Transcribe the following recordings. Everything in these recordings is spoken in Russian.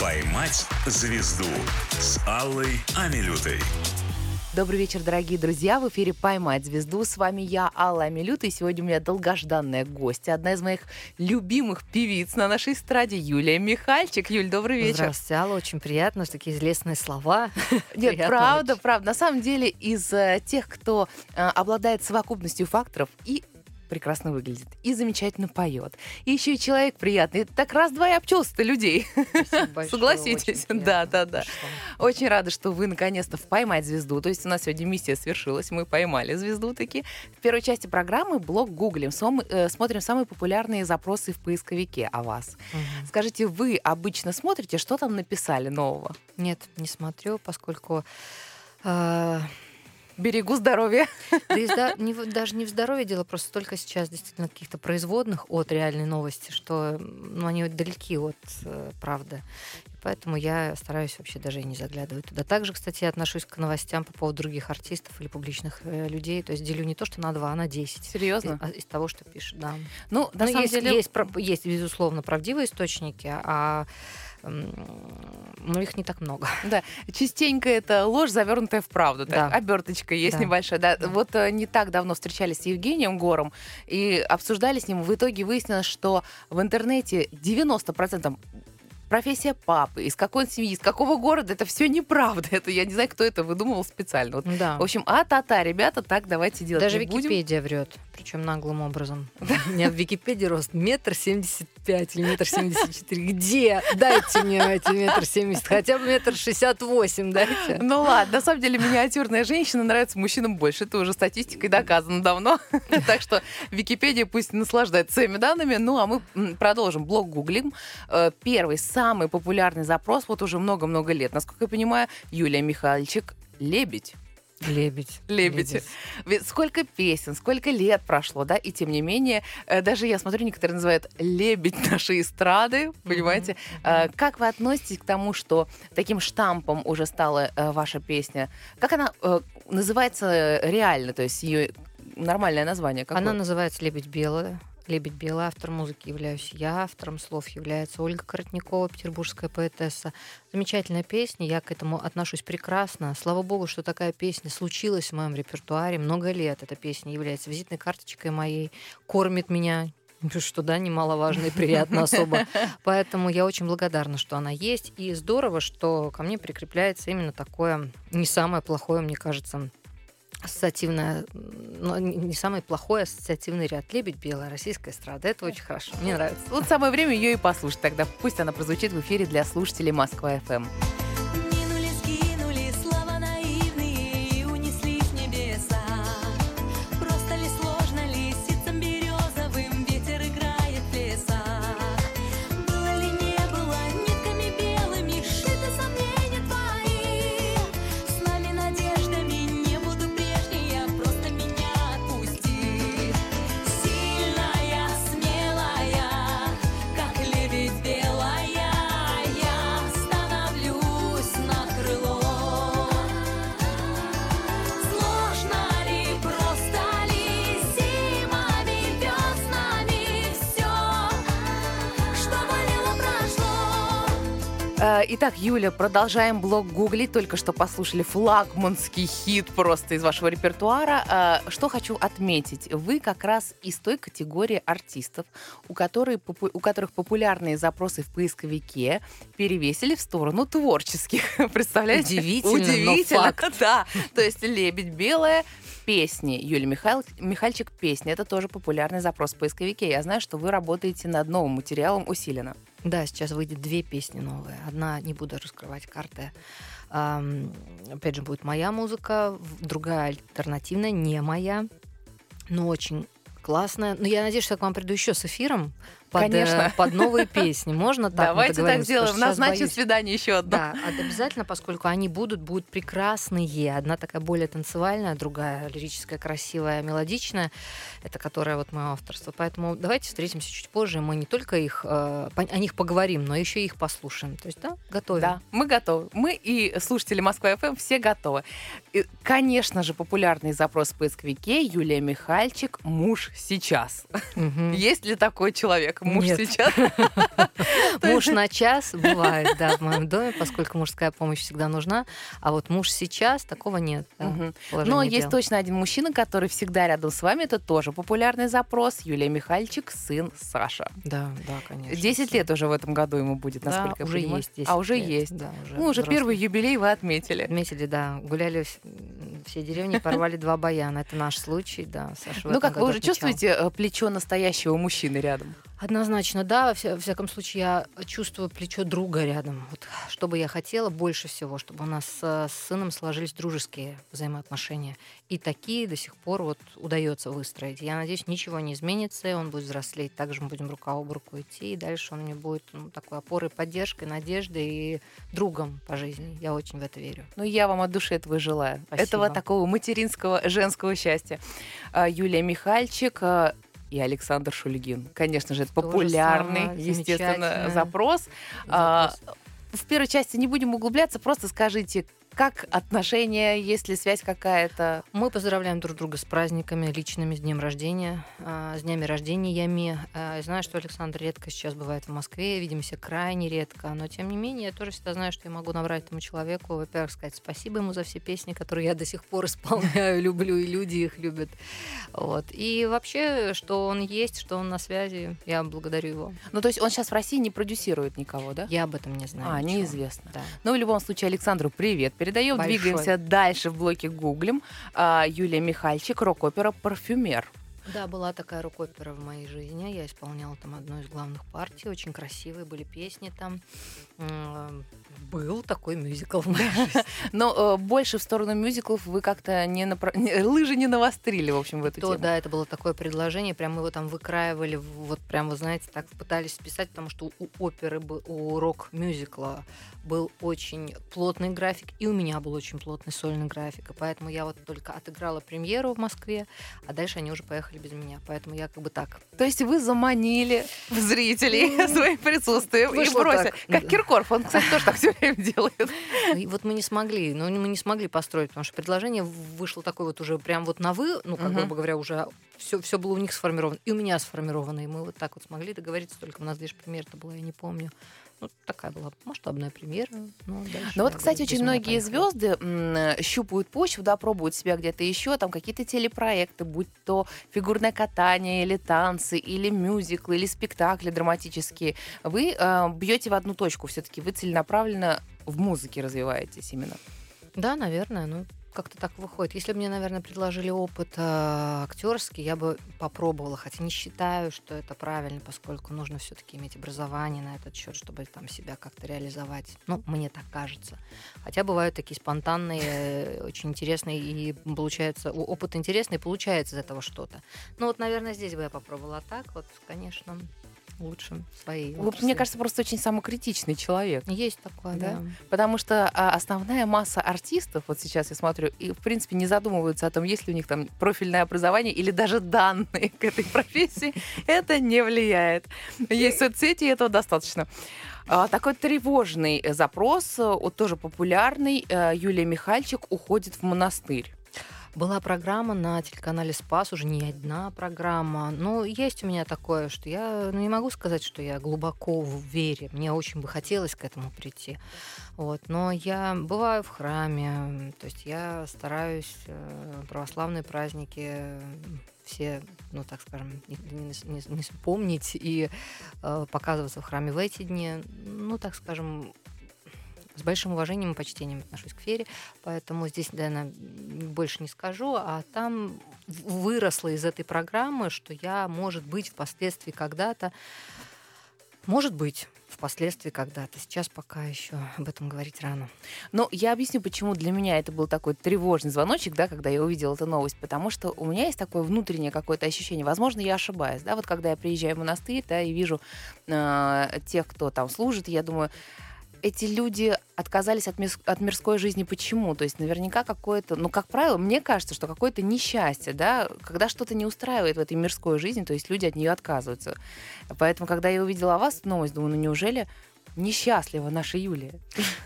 «Поймать звезду» с Аллой Амилютой. Добрый вечер, дорогие друзья. В эфире «Поймать звезду». С вами я, Алла Амилюта, и сегодня у меня долгожданная гостья, одна из моих любимых певиц на нашей эстраде, Юлия Михальчик. Юль, добрый вечер. Здравствуйте, Алла. Очень приятно, что такие лестные слова. Нет, правда, правда. На самом деле, из э, тех, кто э, обладает совокупностью факторов и прекрасно выглядит и замечательно поет. И еще и человек приятный. Так раз-два и обчелся людей. Согласитесь? Да, да, да. Очень рада, что вы наконец-то в «Поймать звезду». То есть у нас сегодня миссия свершилась, мы поймали звезду таки. В первой части программы блог гуглим, э, смотрим самые популярные запросы в поисковике о вас. Скажите, вы обычно смотрите, что там написали нового? Нет, не смотрю, поскольку э, берегу здоровья. Да и да, не, даже не в здоровье дело, просто только сейчас действительно каких-то производных от реальной новости, что ну, они далеки от э, правды. Поэтому я стараюсь вообще даже и не заглядывать туда. Также, кстати, я отношусь к новостям по поводу других артистов или публичных э, людей. То есть делю не то, что на два, а на десять. Серьезно? Из, а, из того, что пишет, да. Ну, на Но самом есть, деле... Есть, есть, безусловно, правдивые источники, а но их не так много. Да, частенько это ложь, завернутая в правду. Да. Так, оберточка есть да. небольшая. Да. да. Вот э, не так давно встречались с Евгением Гором и обсуждали с ним. В итоге выяснилось, что в интернете 90% профессия папы, из какой он семьи, из какого города, это все неправда. Это я не знаю, кто это выдумывал специально. Вот, да. В общем, а-та-та, ребята, так давайте делать. Даже не Википедия будем. врет, причем наглым образом. У меня в Википедии рост метр семьдесят пять или метр семьдесят четыре. Где? Дайте мне эти метр семьдесят, хотя бы метр шестьдесят восемь дайте. Ну ладно, на самом деле миниатюрная женщина нравится мужчинам больше. Это уже статистикой доказано давно. Так что Википедия пусть наслаждается своими данными. Ну а мы продолжим. Блог гуглим. Э, первый, самый популярный запрос вот уже много-много лет. Насколько я понимаю, Юлия Михайловичек «Лебедь». Лебедь. Лебедь. Ведь сколько песен, сколько лет прошло, да, и тем не менее, э, даже я смотрю, некоторые называют лебедь нашей эстрады, понимаете? Mm-hmm. Как вы относитесь к тому, что таким штампом уже стала э, ваша песня? Как она называется реально, то есть ее нормальное название? Какое? Она называется «Лебедь белая». «Лебедь белый», автор музыки являюсь я, автором слов является Ольга Коротникова, петербургская поэтесса. Замечательная песня, я к этому отношусь прекрасно. Слава богу, что такая песня случилась в моем репертуаре много лет. Эта песня является визитной карточкой моей, кормит меня что да, немаловажно и приятно особо. Поэтому я очень благодарна, что она есть. И здорово, что ко мне прикрепляется именно такое не самое плохое, мне кажется, ассоциативная, ну, не самый плохой ассоциативный ряд. «Лебедь белая», российская эстрада. Это очень хорошо. Мне нравится. Вот самое время ее и послушать тогда. Пусть она прозвучит в эфире для слушателей Москва-ФМ. Итак, Юля, продолжаем блог гуглить. Только что послушали флагманский хит просто из вашего репертуара. Э, что хочу отметить. Вы как раз из той категории артистов, у, которых, у которых популярные запросы в поисковике перевесили в сторону творческих. Представляете? Удивительно, Удивительно. но факт. Да. То есть «Лебедь белая», песни. Юлия Михаил, Михальчик песни. Это тоже популярный запрос в поисковике. Я знаю, что вы работаете над новым материалом усиленно. Да, сейчас выйдет две песни новые. Одна, не буду раскрывать карты, эм, опять же, будет моя музыка, другая альтернативная, не моя, но очень классная. Но я надеюсь, что я к вам приду еще с эфиром, под, Конечно. под новые песни. Можно так? Давайте так сделаем. Назначим свидание еще одно. Да, обязательно, поскольку они будут, будут прекрасные. Одна такая более танцевальная, другая лирическая, красивая, мелодичная. Это которая вот мое авторство. Поэтому давайте встретимся чуть позже. Мы не только их, э, о них поговорим, но еще и их послушаем. То есть, да, готовы? Да, мы готовы. Мы и слушатели Москва ФМ все готовы. И, конечно же, популярный запрос в поисковике Юлия Михальчик «Муж сейчас». Угу. Есть ли такой человек? Как муж Нет. сейчас. Муж на час бывает, да, в моем доме, поскольку мужская помощь всегда нужна. А вот муж сейчас, такого нет. Но есть точно один мужчина, который всегда рядом с вами. Это тоже популярный запрос. Юлия Михальчик, сын Саша. Да, да, конечно. 10 лет уже в этом году ему будет, насколько уже я есть 10 А уже есть. Ну, уже первый юбилей вы отметили. Отметили, да. Гуляли все деревни, порвали два баяна. Это наш случай, да. Саша Ну как, вы уже чувствуете э, плечо настоящего мужчины рядом? Однозначно, да. Во, вся- во всяком случае, я чувствую плечо друга рядом. Вот, что бы я хотела больше всего, чтобы у нас с сыном сложились дружеские взаимоотношения. И такие до сих пор вот удается выстроить. Я надеюсь, ничего не изменится, он будет взрослеть. Также мы будем рука об руку идти, и дальше он мне будет ну, такой опорой, поддержкой, надеждой и другом по жизни. Я очень в это верю. Ну, я вам от души этого желаю. Спасибо. Этого такого материнского, женского счастья. А, Юлия Михальчик а, и Александр Шульгин. Конечно же, это То же популярный, самое, естественно, замечательно. запрос. А, Запрос. в первой части не будем углубляться, просто скажите, как отношения, есть ли связь какая-то? Мы поздравляем друг друга с праздниками личными, с днем рождения, а, с днями рождениями. А, Я знаю, что Александр редко сейчас бывает в Москве, видимся крайне редко, но тем не менее я тоже всегда знаю, что я могу набрать этому человеку, во-первых, сказать спасибо ему за все песни, которые я до сих пор исполняю, люблю, и люди их любят. Вот. И вообще, что он есть, что он на связи, я благодарю его. Ну, то есть он сейчас в России не продюсирует никого, да? Я об этом не знаю. А, ничего. неизвестно. Да. Ну, в любом случае, Александру привет. Передаем, Большой. двигаемся дальше в блоке гуглим. А, Юлия Михальчик, рок-опера «Парфюмер». Да, была такая рок-опера в моей жизни. Я исполняла там одну из главных партий. Очень красивые были песни там. Был такой мюзикл в моей жизни. Но э, больше в сторону мюзиклов вы как-то не напра- не- лыжи не навострили, в общем, в эту То, тему. да, это было такое предложение. Прям его там выкраивали. Вот прям, вы знаете, так пытались писать, потому что у оперы, у рок-мюзикла был очень плотный график, и у меня был очень плотный сольный график. И поэтому я вот только отыграла премьеру в Москве, а дальше они уже поехали без меня. Поэтому я как бы так То есть вы заманили зрителей своим присутствием и бросили. Как Киркоров, он, кстати, тоже так все время делает. Ну, И вот мы не смогли, ну, мы не смогли построить, потому что предложение вышло такое вот уже прям вот на вы, ну, как грубо говоря, уже все, все было у них сформировано, и у меня сформировано, и мы вот так вот смогли договориться, только у нас лишь премьера-то была, я не помню. Ну, такая была масштабная премьера. Ну, Ну вот, кстати, очень многие поехали. звезды щупают почву, да, пробуют себя где-то еще, там какие-то телепроекты, будь то фигурное катание, или танцы, или мюзиклы, или спектакли драматические. Вы э, бьете в одну точку, все-таки вы целенаправленно в музыке развиваетесь именно. Да, наверное, ну, как-то так выходит. Если бы мне, наверное, предложили опыт э, актерский, я бы попробовала, хотя не считаю, что это правильно, поскольку нужно все-таки иметь образование на этот счет, чтобы там себя как-то реализовать. Ну, мне так кажется. Хотя бывают такие спонтанные, э, очень интересные, и получается, опыт интересный, получается из этого что-то. Ну, вот, наверное, здесь бы я попробовала так, вот, конечно, лучше свои. Вы, мне кажется, просто очень самокритичный человек. есть такое, Да? да. Потому что а, основная масса артистов, вот сейчас я смотрю, и в принципе не задумываются о том, есть ли у них там профильное образование или даже данные к этой профессии. Это не влияет. Есть соцсети, и этого достаточно. А, Такой тревожный запрос, э, вот тоже популярный. Э, Юлия Михальчик уходит в монастырь. Была программа на телеканале Спас, уже не одна программа. Но есть у меня такое, что я ну, не могу сказать, что я глубоко в вере. Мне очень бы хотелось к этому прийти. Вот. Но я бываю в храме, то есть я стараюсь э, православные праздники все, ну так скажем, не- не- не помнить и э, показываться в храме в эти дни. Ну, так скажем, с большим уважением и почтением отношусь к вере, поэтому здесь, наверное, больше не скажу, а там выросло из этой программы, что я, может быть, впоследствии когда-то, может быть, впоследствии когда-то, сейчас пока еще об этом говорить рано. Но я объясню, почему для меня это был такой тревожный звоночек, да, когда я увидела эту новость, потому что у меня есть такое внутреннее какое-то ощущение, возможно, я ошибаюсь, да, вот когда я приезжаю в монастырь, да, и вижу э, тех, кто там служит, я думаю, эти люди отказались от, мирс- от мирской жизни. Почему? То есть наверняка какое-то, ну, как правило, мне кажется, что какое-то несчастье, да, когда что-то не устраивает в этой мирской жизни, то есть люди от нее отказываются. Поэтому, когда я увидела вас, новость, думаю, ну, неужели несчастлива наша Юлия?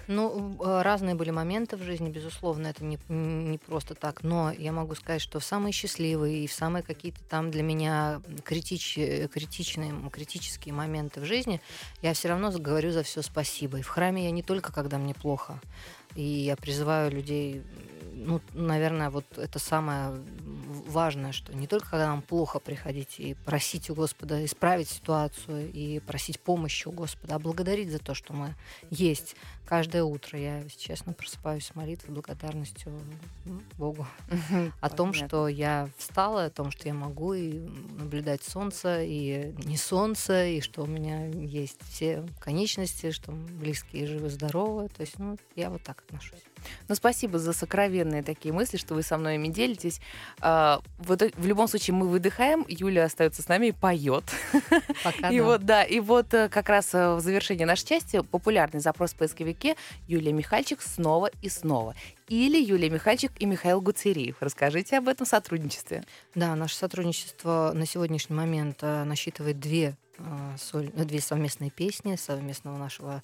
Ну, э, разные были моменты в жизни, безусловно, это не, не просто так, но я могу сказать, что в самые счастливые и в самые какие-то там для меня критич, критичные, критические моменты в жизни я все равно говорю за все спасибо. И в храме я не только, когда мне плохо, и я призываю людей ну, наверное, вот это самое важное, что не только когда нам плохо приходить и просить у Господа исправить ситуацию и просить помощи у Господа, а благодарить за то, что мы есть. Каждое утро я, если честно, просыпаюсь с молитвой, благодарностью Богу о том, что я встала, о том, что я могу и наблюдать солнце, и не солнце, и что у меня есть все конечности, что близкие живы-здоровы. То есть, ну, я вот так отношусь. Ну, спасибо за сокровенные такие мысли, что вы со мной ими делитесь. А, в, в любом случае мы выдыхаем, Юля остается с нами и поет. Пока и да. вот, да, и вот э, как раз э, в завершении нашей части популярный запрос в поисковике Юлия Михальчик снова и снова. Или Юлия Михальчик и Михаил Гуцериев. Расскажите об этом сотрудничестве. Да, наше сотрудничество на сегодняшний момент э, насчитывает две соль, ну, две совместные песни совместного нашего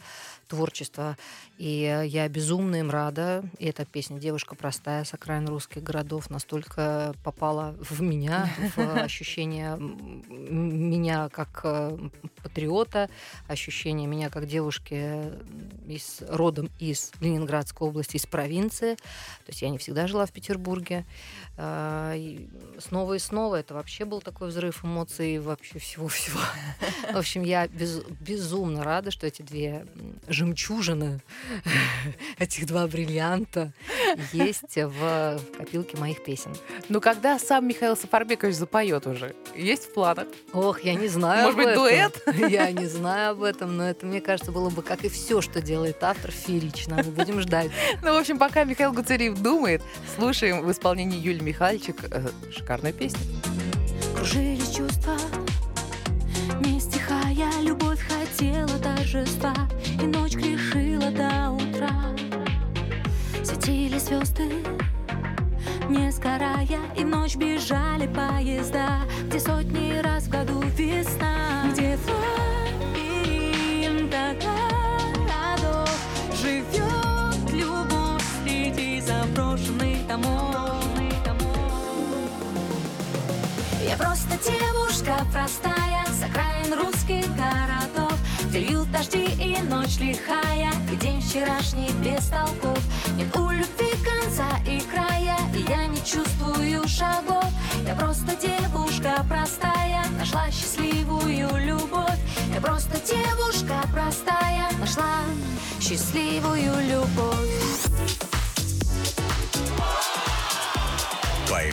творчества. И я безумно им рада. И эта песня «Девушка простая» с окраин русских городов настолько попала в меня, в ощущение меня как э, патриота, ощущение меня как девушки из, родом из Ленинградской области, из провинции. То есть я не всегда жила в Петербурге. А, и снова и снова это вообще был такой взрыв эмоций вообще всего-всего. В общем, я без, безумно рада, что эти две жемчужины, этих два бриллианта есть в копилке моих песен. Ну, когда сам Михаил Сафарбекович запоет уже, есть в планах? Ох, я не знаю Может быть, дуэт? Я не знаю об этом, но это, мне кажется, было бы, как и все, что делает автор, феерично. Мы будем ждать. Ну, в общем, пока Михаил Гуцериев думает, слушаем в исполнении Юли Михальчик э, шикарную песню. Кружились чувства не стихая, любовь хотела торжества И ночь грешила до утра. Светили звезды, не сгорая И в ночь бежали поезда Где сотни раз в году весна Где в городов Живет любовь среди заброшенных домов просто девушка простая. С окраин русских городов Где льют дожди и ночь лихая. И день вчерашний без толков. Нет у любви конца и края И я не чувствую шагов. Я просто девушка простая Нашла счастливую любовь. Я просто девушка простая Нашла счастливую любовь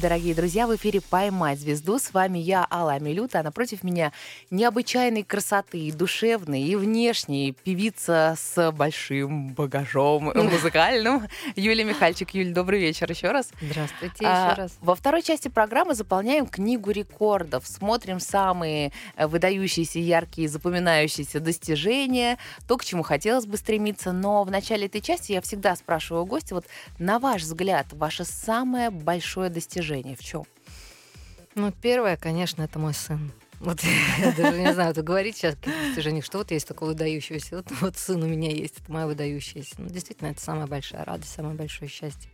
Дорогие друзья, в эфире «Поймать звезду». С вами я, Алла Амилюта, а напротив меня необычайной красоты, и душевной, и внешней певица с большим багажом музыкальным Юлия Михальчик. Юль, добрый вечер еще раз. Здравствуйте А, еще раз. Во второй части программы заполняем книгу рекордов, смотрим самые выдающиеся, яркие, запоминающиеся достижения, то, к чему хотелось бы стремиться. Но в начале этой части я всегда спрашиваю гостя, вот на ваш взгляд, ваше самое большое достижение в чем? Ну, первое, конечно, это мой сын. Вот я даже не знаю, то говорить сейчас достижениях, что вот есть такого выдающегося. Вот, вот сын у меня есть, это мое выдающееся. Ну, действительно, это самая большая радость, самое большое счастье.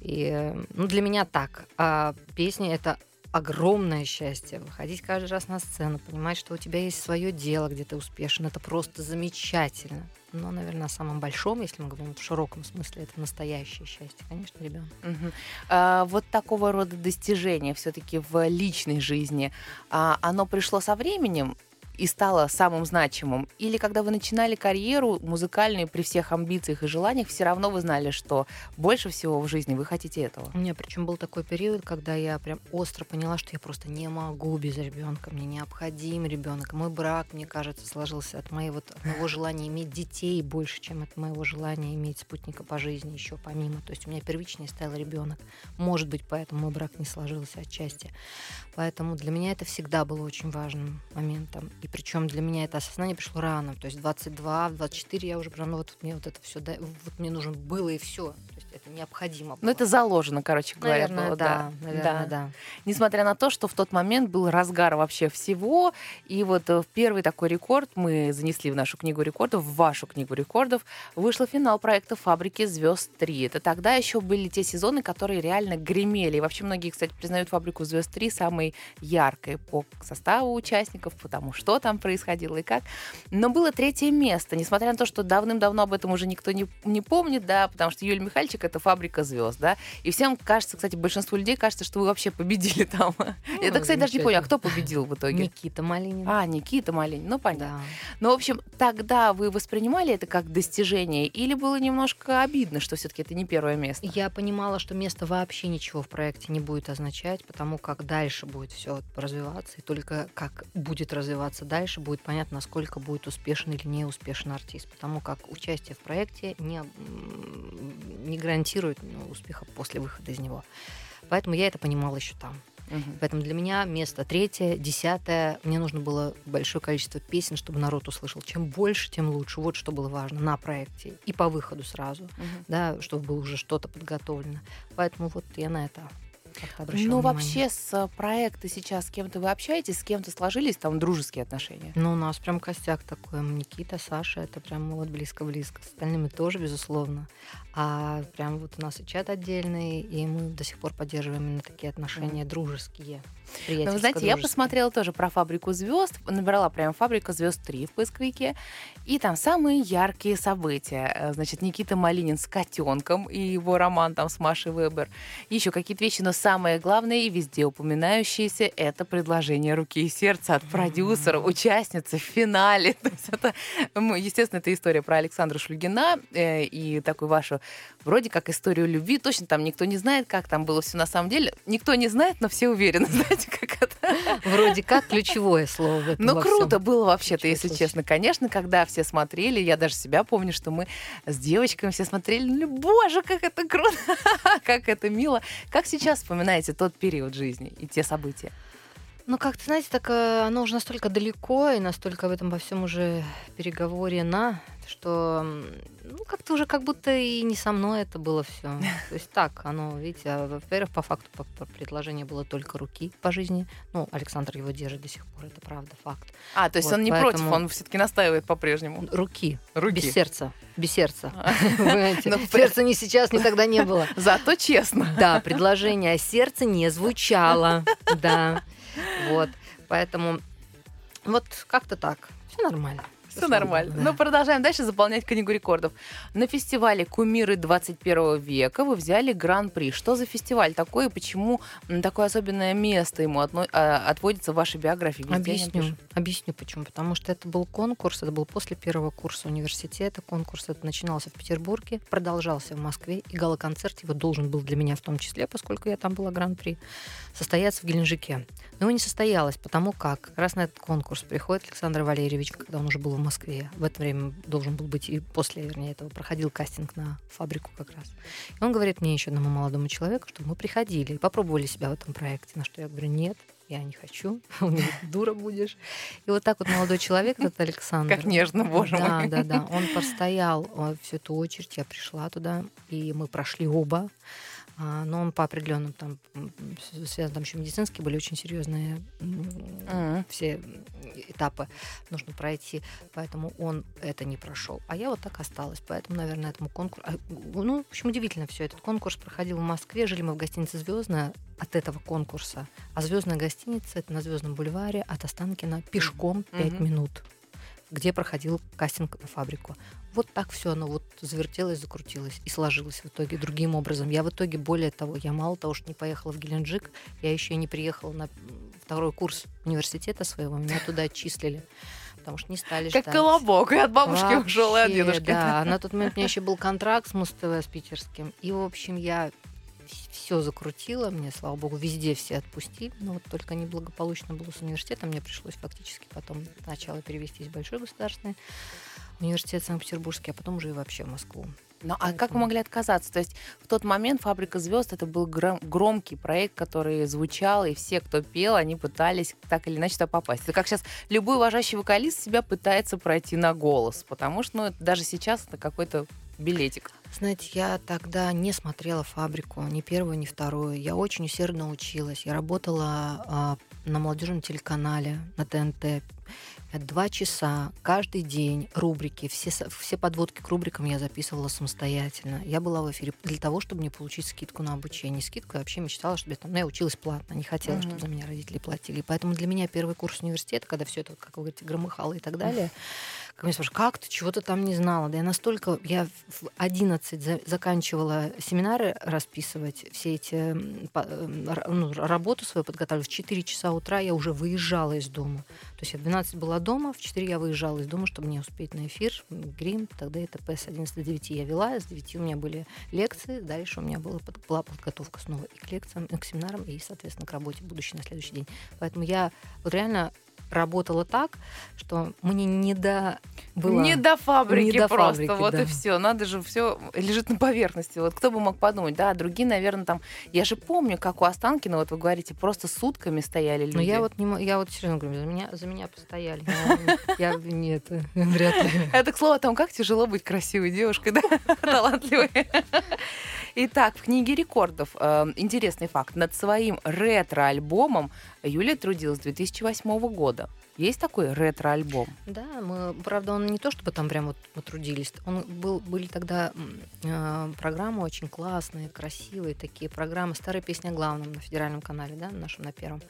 И ну, для меня так. А песни это огромное счастье. Выходить каждый раз на сцену, понимать, что у тебя есть свое дело, где ты успешен. Это просто замечательно. Но, наверное, самым большом, если мы говорим в широком смысле, это настоящее счастье, конечно, ребенок. Мгм. А, вот такого рода достижения все-таки в личной жизни, а, оно пришло со временем и стало самым значимым? Или когда вы начинали карьеру музыкальную при всех амбициях и желаниях, все равно вы знали, что больше всего в жизни вы хотите этого? У меня причем был такой период, когда я прям остро поняла, что я просто не могу без ребенка. Мне необходим ребенок. Мой брак, мне кажется, сложился от моего, от моего желания иметь детей больше, чем от моего желания иметь спутника по жизни еще помимо. То есть у меня первичнее стал ребенок. Может быть, поэтому мой брак не сложился отчасти. Поэтому для меня это всегда было очень важным моментом. И причем для меня это осознание пришло рано. То есть 22, в 24 я уже прям, ну вот мне вот это все, вот мне нужно было и все. Это необходимо было. Ну, это заложено, короче говоря, наверное, было, да, наверное, да. Несмотря на то, что в тот момент был разгар вообще всего, и вот э, первый такой рекорд мы занесли в нашу книгу рекордов, в вашу книгу рекордов, вышел финал проекта «Фабрики звезд 3». Это тогда еще были те сезоны, которые реально гремели. И вообще многие, кстати, признают «Фабрику звезд 3» самой яркой по составу участников, потому что там происходило и как. Но было третье место, несмотря на то, что давным-давно об этом уже никто не, не помнит, да, потому что Юлия Михальчик — это «Фабрика звезд», да, и всем кажется, кстати, большинству людей кажется, что вы вообще победили там. Я, так, кстати, даже не понял, а кто победил в итоге? Никита Малинин. А, Никита Малинин, ну понятно. Да. Ну, в общем, тогда вы воспринимали это как достижение или было немножко обидно, что все-таки это не первое место? Я понимала, что место вообще ничего в проекте не будет означать, потому как дальше будет все развиваться, и только как будет развиваться дальше, будет понятно, насколько будет успешен или не успешен артист, потому как участие в проекте не, не гарантирует ну, успеха после выхода из него. Поэтому я это понимала еще там. Мгм. Поэтому для меня место третье, десятое. Мне нужно было большое количество песен, чтобы народ услышал. Чем больше, тем лучше. Вот что было важно на проекте. И по выходу сразу, Мгм. да, чтобы было уже что-то подготовлено. Поэтому вот я на это как-то обращала Ну, внимание. вообще, с проекта сейчас с кем-то вы общаетесь, с кем-то сложились там дружеские отношения? Ну, у нас прям костяк такой. Никита, Саша, это прям вот близко-близко. С остальными тоже, безусловно. А прям вот у нас и чат отдельный, и мы до сих пор поддерживаем именно такие отношения дружеские. Ну, вы знаете, я посмотрела тоже про фабрику звезд, набрала прям фабрика звезд 3 в поисковике, и там самые яркие события. Э, Значит, Никита Малинин с котенком и его роман там с Машей Вебер. Еще какие-то вещи, но самое главное и везде упоминающееся это предложение руки и сердца от продюсера, участницы в финале. То есть это, естественно, это история про Александра Шлюгина э, и такую вашу вроде как историю любви. Точно там никто не знает, как там было все на самом деле. Никто не знает, но все уверены. Знаете, как это? Вроде как ключевое слово в этом Ну, круто всём. было вообще-то, если случае. честно. Конечно, когда все смотрели, я даже себя помню, что мы с девочками все смотрели, ну, боже, как это круто, как это мило. Как сейчас вспоминаете тот период жизни и те события? Ну, как-то, знаете, так э, оно уже настолько далеко и настолько в этом во всем уже переговорено, что ну, как-то уже как будто и не со мной это было все. То есть так, оно, видите, а, во-первых, по факту по- предложение было только руки по жизни. Ну, Александр его держит до сих пор, это правда, факт. А, то есть Вот, он не поэтому- против, он все-таки настаивает по-прежнему. Руки, Руки. без сердца, без сердца. Понимаете? Ну, Сердца ни сейчас, ни тогда не было. Зато честно. Да, предложение о сердце не звучало. Да. Вот. Поэтому вот как-то так. Все нормально. Все нормально. Ну, продолжаем дальше заполнять книгу рекордов. На фестивале «Кумиры 21 века» вы взяли гран-при. Что за фестиваль такой и почему такое особенное место ему а, отводится в вашей биографии? Везде Объясню. Объясню почему. Потому что это был конкурс, это был после первого курса университета. Конкурс это начинался в Петербурге, продолжался в Москве, и гала-концерт его должен был для меня в том числе, поскольку я там была гран-при, состояться в Геленджике. Но его не состоялось, потому как как раз на этот конкурс приходит Александр Валерьевич, когда он уже был в Москве. В это время должен был быть и после, вернее, этого проходил кастинг на фабрику как раз. И он говорит мне еще одному молодому человеку, чтобы мы приходили и попробовали себя в этом проекте. На что я говорю, нет, я не хочу, он говорит, дура будешь. И вот так вот молодой человек, этот Александр. Как нежно, боже да, мой. Да, да, Он простоял э, всю эту очередь, я пришла туда, и мы прошли оба. А, Но он по определенным там м, с- связано, там еще медицинские были очень серьезные Мгм. все этапы нужно пройти, поэтому он это не прошел. А я вот так осталась, поэтому, наверное, этому конкурсу... Ну, в общем, удивительно все. Этот конкурс проходил в Москве, жили мы в гостинице «Звездная» от этого конкурса. А «Звездная гостиница» — это на Звездном бульваре от Останкина пешком 5 Мгм. минут где проходил кастинг на фабрику. Вот так все оно вот завертелось, закрутилось и сложилось в итоге другим образом. Я в итоге, более того, я мало того, что не поехала в Геленджик, я еще и не приехала на второй курс университета своего, меня туда отчислили, потому что не стали Как ждать. колобок, и от бабушки ушел, и от Вообще, дедушки. Да, на тот момент у меня еще был контракт с Муз-ТВ, с питерским. И, в общем, я все закрутила, мне, слава богу, везде все отпустили. Но вот только неблагополучно было с университетом. Мне пришлось фактически потом сначала перевестись в Большой государственный университет Санкт-Петербургский, а потом уже и вообще в Москву. Ну, а как вы могли отказаться? То есть в тот момент «Фабрика звезд» это был гром- громкий проект, который звучал, и все, кто пел, они пытались так или иначе туда попасть. Это как сейчас любой уважающий вокалист себя пытается пройти на голос, потому что ну, даже сейчас это какой-то билетик. Знаете, я тогда не смотрела «Фабрику», ни первую, ни вторую. Я очень усердно училась. Я работала а, на молодежном телеканале, на ТНТ. Два часа каждый день рубрики, все, все подводки к рубрикам я записывала самостоятельно. Я была в эфире для того, чтобы мне получить скидку на обучение. Скидку я вообще мечтала, чтобы я там, ну, я училась платно, не хотела, Мгм. чтобы за меня родители платили. И поэтому для меня первый курс университета, когда все это, как вы говорите, громыхало и так далее, как меня спрашивают, как ты чего-то там не знала? Да я настолько, я в 11 за- заканчивала семинары расписывать, все эти, ну, работу свою подготавливать. В 4 часа утра я уже выезжала из дома. То есть я в 12 была дома, в 4 я выезжала из дома, чтобы мне успеть на эфир, грим, тогда т.п. С 11 до 9 я вела, с 9 у меня были лекции, дальше у меня была, под- была подготовка снова и к лекциям, и к семинарам, и, соответственно, к работе будущей на следующий день. Поэтому я вот реально работала так, что мне не до было. Не до фабрики Не до просто, фабрики, вот да. и все. Надо же, все лежит на поверхности. Вот кто бы мог подумать, да, другие, наверное, там. Я же помню, как у Останкина, вот вы говорите, просто сутками стояли люди. Но я вот не, я вот серьезно говорю, за меня, за меня постояли. Я, я нет, вряд ли. Это к слову о том, как тяжело быть красивой девушкой, да, талантливой. Итак, в книге рекордов э, интересный факт. Над своим ретро-альбомом Юлия трудилась с 2008 года. Есть такой ретро-альбом? Да, мы, правда, он не то чтобы там прям вот мы трудились. Он был, были тогда э, программы очень классные, красивые такие программы. Старая песня главном на федеральном канале, да, на нашем на первом.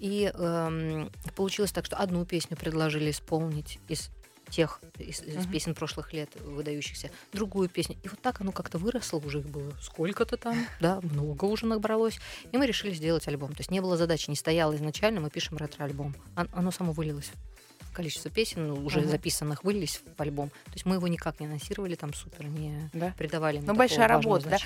И эм, получилось так, что одну песню предложили исполнить из тех из, из Мгм. песен прошлых лет выдающихся, другую песню. И вот так оно как-то выросло, уже их было сколько-то там, да, много уже набралось. И мы решили сделать альбом. То есть не было задачи, не стояло изначально, мы пишем ретро-альбом. Он- Оно само вылилось количество песен, ну, уже Мгм. записанных, вылились в альбом. То есть мы его никак не анонсировали там супер, не Да. придавали Ну, большая работа, да?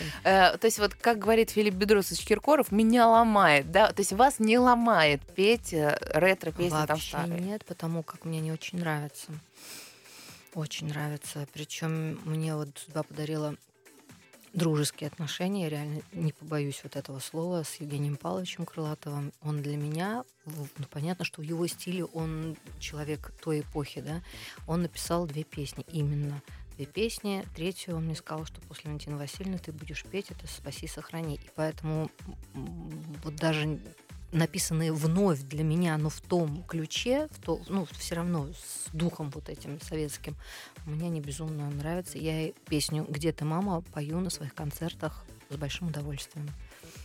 Э, то есть вот как говорит Филипп Бедросович Киркоров, меня ломает, да? То есть вас не ломает петь э, ретро-песни там старые? нет, потому как мне не очень нравится. Очень нравится. Причем мне вот судьба подарила дружеские отношения, я реально не побоюсь вот этого слова, с Евгением Павловичем Крылатовым. Он для меня, ну, понятно, что в его стиле он человек той эпохи, да, он написал две песни именно. Две песни. Третью он мне сказал, что после Валентины Васильевны ты будешь петь это «Спаси, сохрани». И поэтому вот даже написанные вновь для меня, но в том ключе, в то, ну, все равно с духом вот этим советским, мне они безумно нравятся. Я песню «Где ты, мама?» пою на своих концертах с большим удовольствием.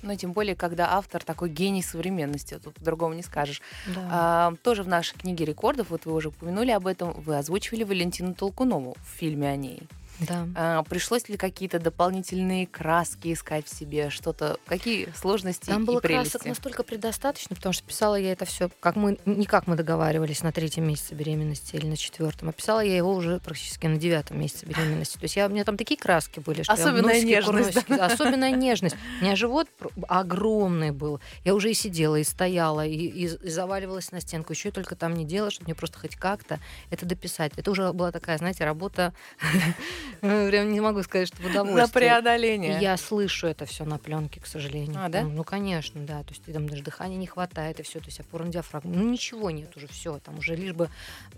Ну, тем более, когда автор такой гений современности, тут по-другому не скажешь. Да. А, тоже в нашей книге рекордов, вот вы уже упомянули об этом, вы озвучивали Валентину Толкунову в фильме о ней. Да. А, пришлось ли какие-то дополнительные краски искать в себе, что-то, какие сложности Там и было прелести? красок настолько предостаточно, потому что писала я это все, как мы, не как мы договаривались на третьем месяце беременности или на четвертом, а писала я его уже практически на девятом месяце беременности. То есть я, у меня там такие краски были, что я Особенная носике, нежность, курносике, да, особенная нежность. У меня живот огромный был. Я уже и сидела, и стояла, и, и- и заваливалась на стенку. Еще только там не делала, чтобы мне просто хоть как-то это дописать. Это уже была такая, знаете, работа. Прям не могу сказать, что в На удовольствие. преодоление. И я слышу это все на пленке, к сожалению. А, да? Ну, ну, конечно, да. То есть там даже дыхания не хватает, и все, то есть опора на диафрагму. Ну, ничего нет уже, все, там уже лишь бы,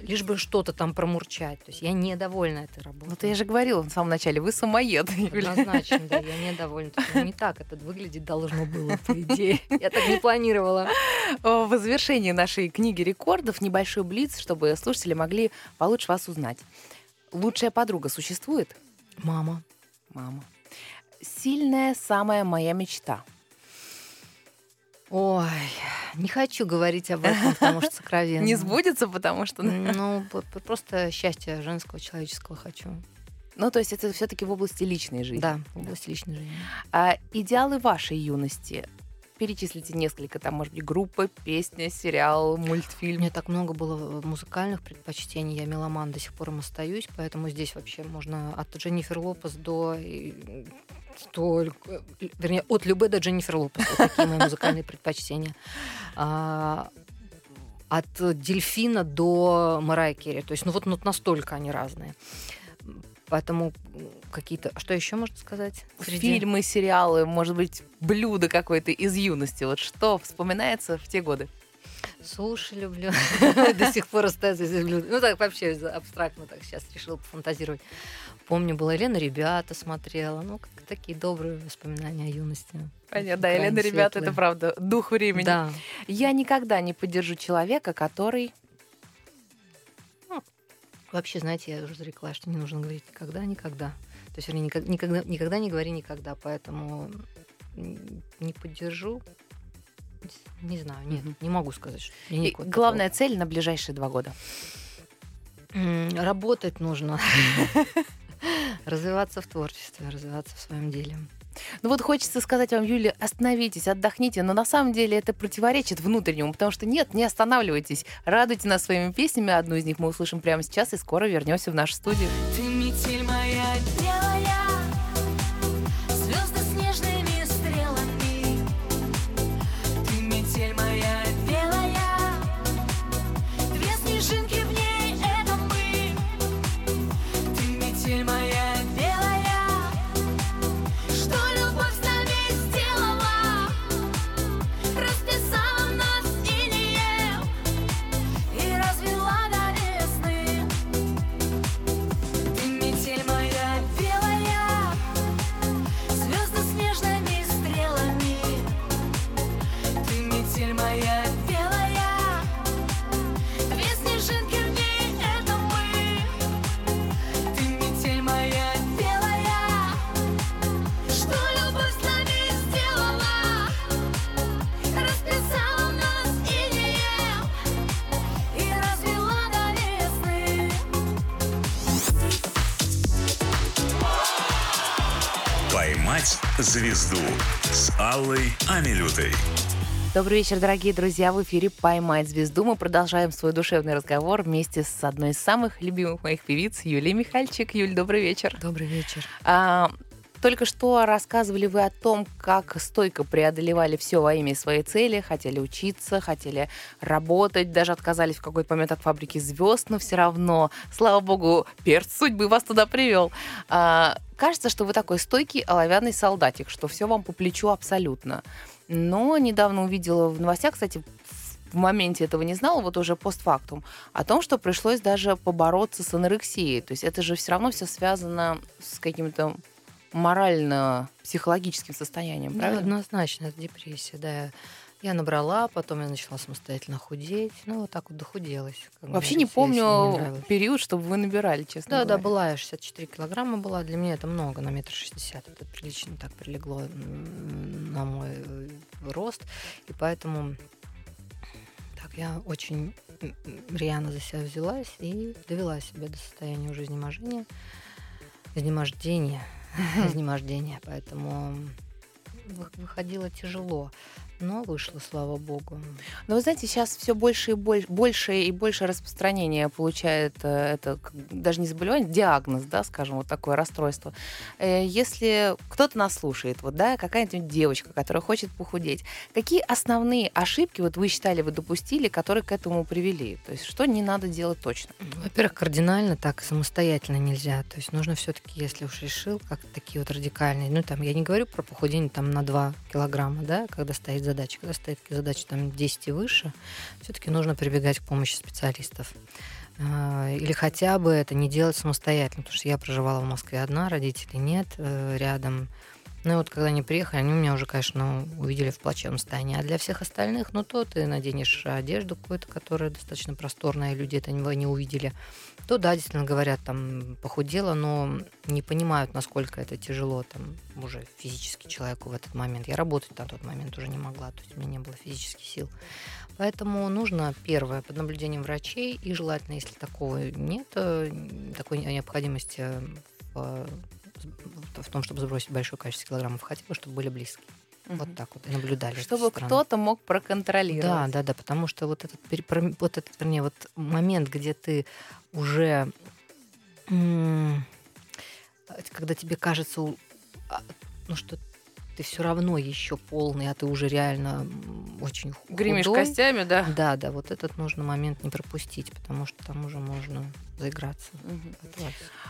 лишь бы что-то там промурчать. То есть я недовольна этой работой. Вот я же говорила в самом начале, вы самоед. Однозначно, да, я недовольна. Ну, не так это выглядеть должно было, по идее. Я так не планировала. В завершении нашей книги рекордов небольшой блиц, чтобы слушатели могли получше вас узнать. Лучшая подруга существует? Мама. Мама. Сильная самая моя мечта. Ой, не хочу говорить об этом, потому что сокровенно. Не сбудется, потому что... Ну, просто счастья женского, человеческого хочу. Ну, то есть это все-таки в области личной жизни. Да, в области личной жизни. А идеалы вашей юности? Перечислите несколько, там, может быть, группа, песня, сериал, У мультфильм. меня так много было музыкальных предпочтений, я меломан до сих пор им остаюсь, поэтому здесь вообще можно от Дженнифер Лопес до... и- до вернее, от Любе до Дженнифер Лопес. Вот такие мои музыкальные предпочтения. А, от Дельфина до Марай Керри. То есть, ну вот ну, настолько они разные. Поэтому какие-то... а Что еще можно сказать? Среди- Фильмы, сериалы, может быть, блюдо какое-то из юности. Вот что вспоминается в те годы? Суши люблю. До сих пор остается здесь блюдо. Ну, так вообще абстрактно так сейчас решила пофантазировать. Помню, была Елена «Ребята» смотрела. Ну, как такие добрые воспоминания о юности. Понятно, да, Елена, ребята, это правда дух времени. Да. Я никогда не поддержу человека, который... Вообще, знаете, я уже зарекла, что не нужно говорить никогда, никогда. То есть, вернее, никогда, никогда, не говори никогда, поэтому не поддержу. Не знаю, нет, не могу сказать. Что И главная цель на ближайшие два года. такого. Работать нужно. Развиваться в творчестве, развиваться в своем деле. Ну вот хочется сказать вам, Юля, остановитесь, отдохните, но на самом деле это противоречит внутреннему, потому что нет, не останавливайтесь. Радуйте нас своими песнями. Одну из них мы услышим прямо сейчас и скоро вернемся в нашу студию. Ты метель моя белая, Аллой Амилютой. Добрый вечер, дорогие друзья. В эфире «Поймать звезду». Мы продолжаем свой душевный разговор вместе с одной из самых любимых моих певиц Юлией Михальчик. Юль, добрый вечер. Добрый вечер. А, только что рассказывали вы о том, как стойко преодолевали все во имя своей цели, хотели учиться, хотели работать, даже отказались в какой-то момент от фабрики звезд, но все равно, слава богу, перц судьбы вас туда привел. А, кажется, что вы такой стойкий оловянный солдатик, что все вам по плечу абсолютно. Но недавно увидела в новостях, кстати, в моменте этого не знала, вот уже постфактум, о том, что пришлось даже побороться с анорексией. То есть это же все равно все связано с каким-то морально-психологическим состоянием, Да, правильно? однозначно, это депрессия, да. Я набрала, потом я начала самостоятельно худеть. Ну, вот так вот дохуделась. Вообще не говорится, помню нравилось. период, чтобы вы набирали, честно Да, да, говоря. была я 64 килограмма была. Для меня это много, на метр шестьдесят. Это прилично так прилегло на мой э, рост. И поэтому так я очень рьяно за себя взялась и довела себя до состояния уже изнеможения. Изнемождения. Изнемождения. Поэтому вы- выходило тяжело. Но вышло, слава богу. Но вы знаете, сейчас все больше и больше, больше и больше распространения получает э, это даже не заболевание, диагноз, да, скажем, вот такое расстройство. Э, Если кто-то нас слушает, вот, да, какая-нибудь девочка, которая хочет похудеть, какие основные ошибки вот вы считали, вы допустили, которые к этому привели? То есть что не надо делать точно? Во-первых, кардинально так самостоятельно нельзя. То есть нужно все-таки, если уж решил, как такие вот радикальные, ну там я не говорю про похудение там на 2 килограмма, да, когда стоит задача, когда стоит задача там 10 и выше, все-таки нужно прибегать к помощи специалистов. А, Или хотя бы это не делать самостоятельно, потому что я проживала в Москве одна, родителей нет э, рядом. Ну вот когда они приехали, они меня уже, конечно, увидели в плачевном состоянии. А для всех остальных, ну то ты наденешь одежду какую-то, которая достаточно просторная, люди это не, увидели. То да, действительно говорят, там похудела, но не понимают, насколько это тяжело там уже физически человеку в этот момент. Я работать на тот момент уже не могла, то есть у меня не было физических сил. Поэтому нужно, первое, под наблюдением врачей, и желательно, если такого нет, э, такой необходимости в, в том, чтобы сбросить большое количество килограммов, хотя бы, чтобы были близкие. Вот так вот, и наблюдали. Чтобы кто-то мог Да, проконтролировать. да, да, потому что вот этот, вот этот, вернее, вот момент, где ты уже, когда тебе кажется, а, ну что ты все равно еще полный, а ты уже реально очень худой. костями, да? Да, да, вот этот нужно момент не пропустить, потому что там уже можно заиграться.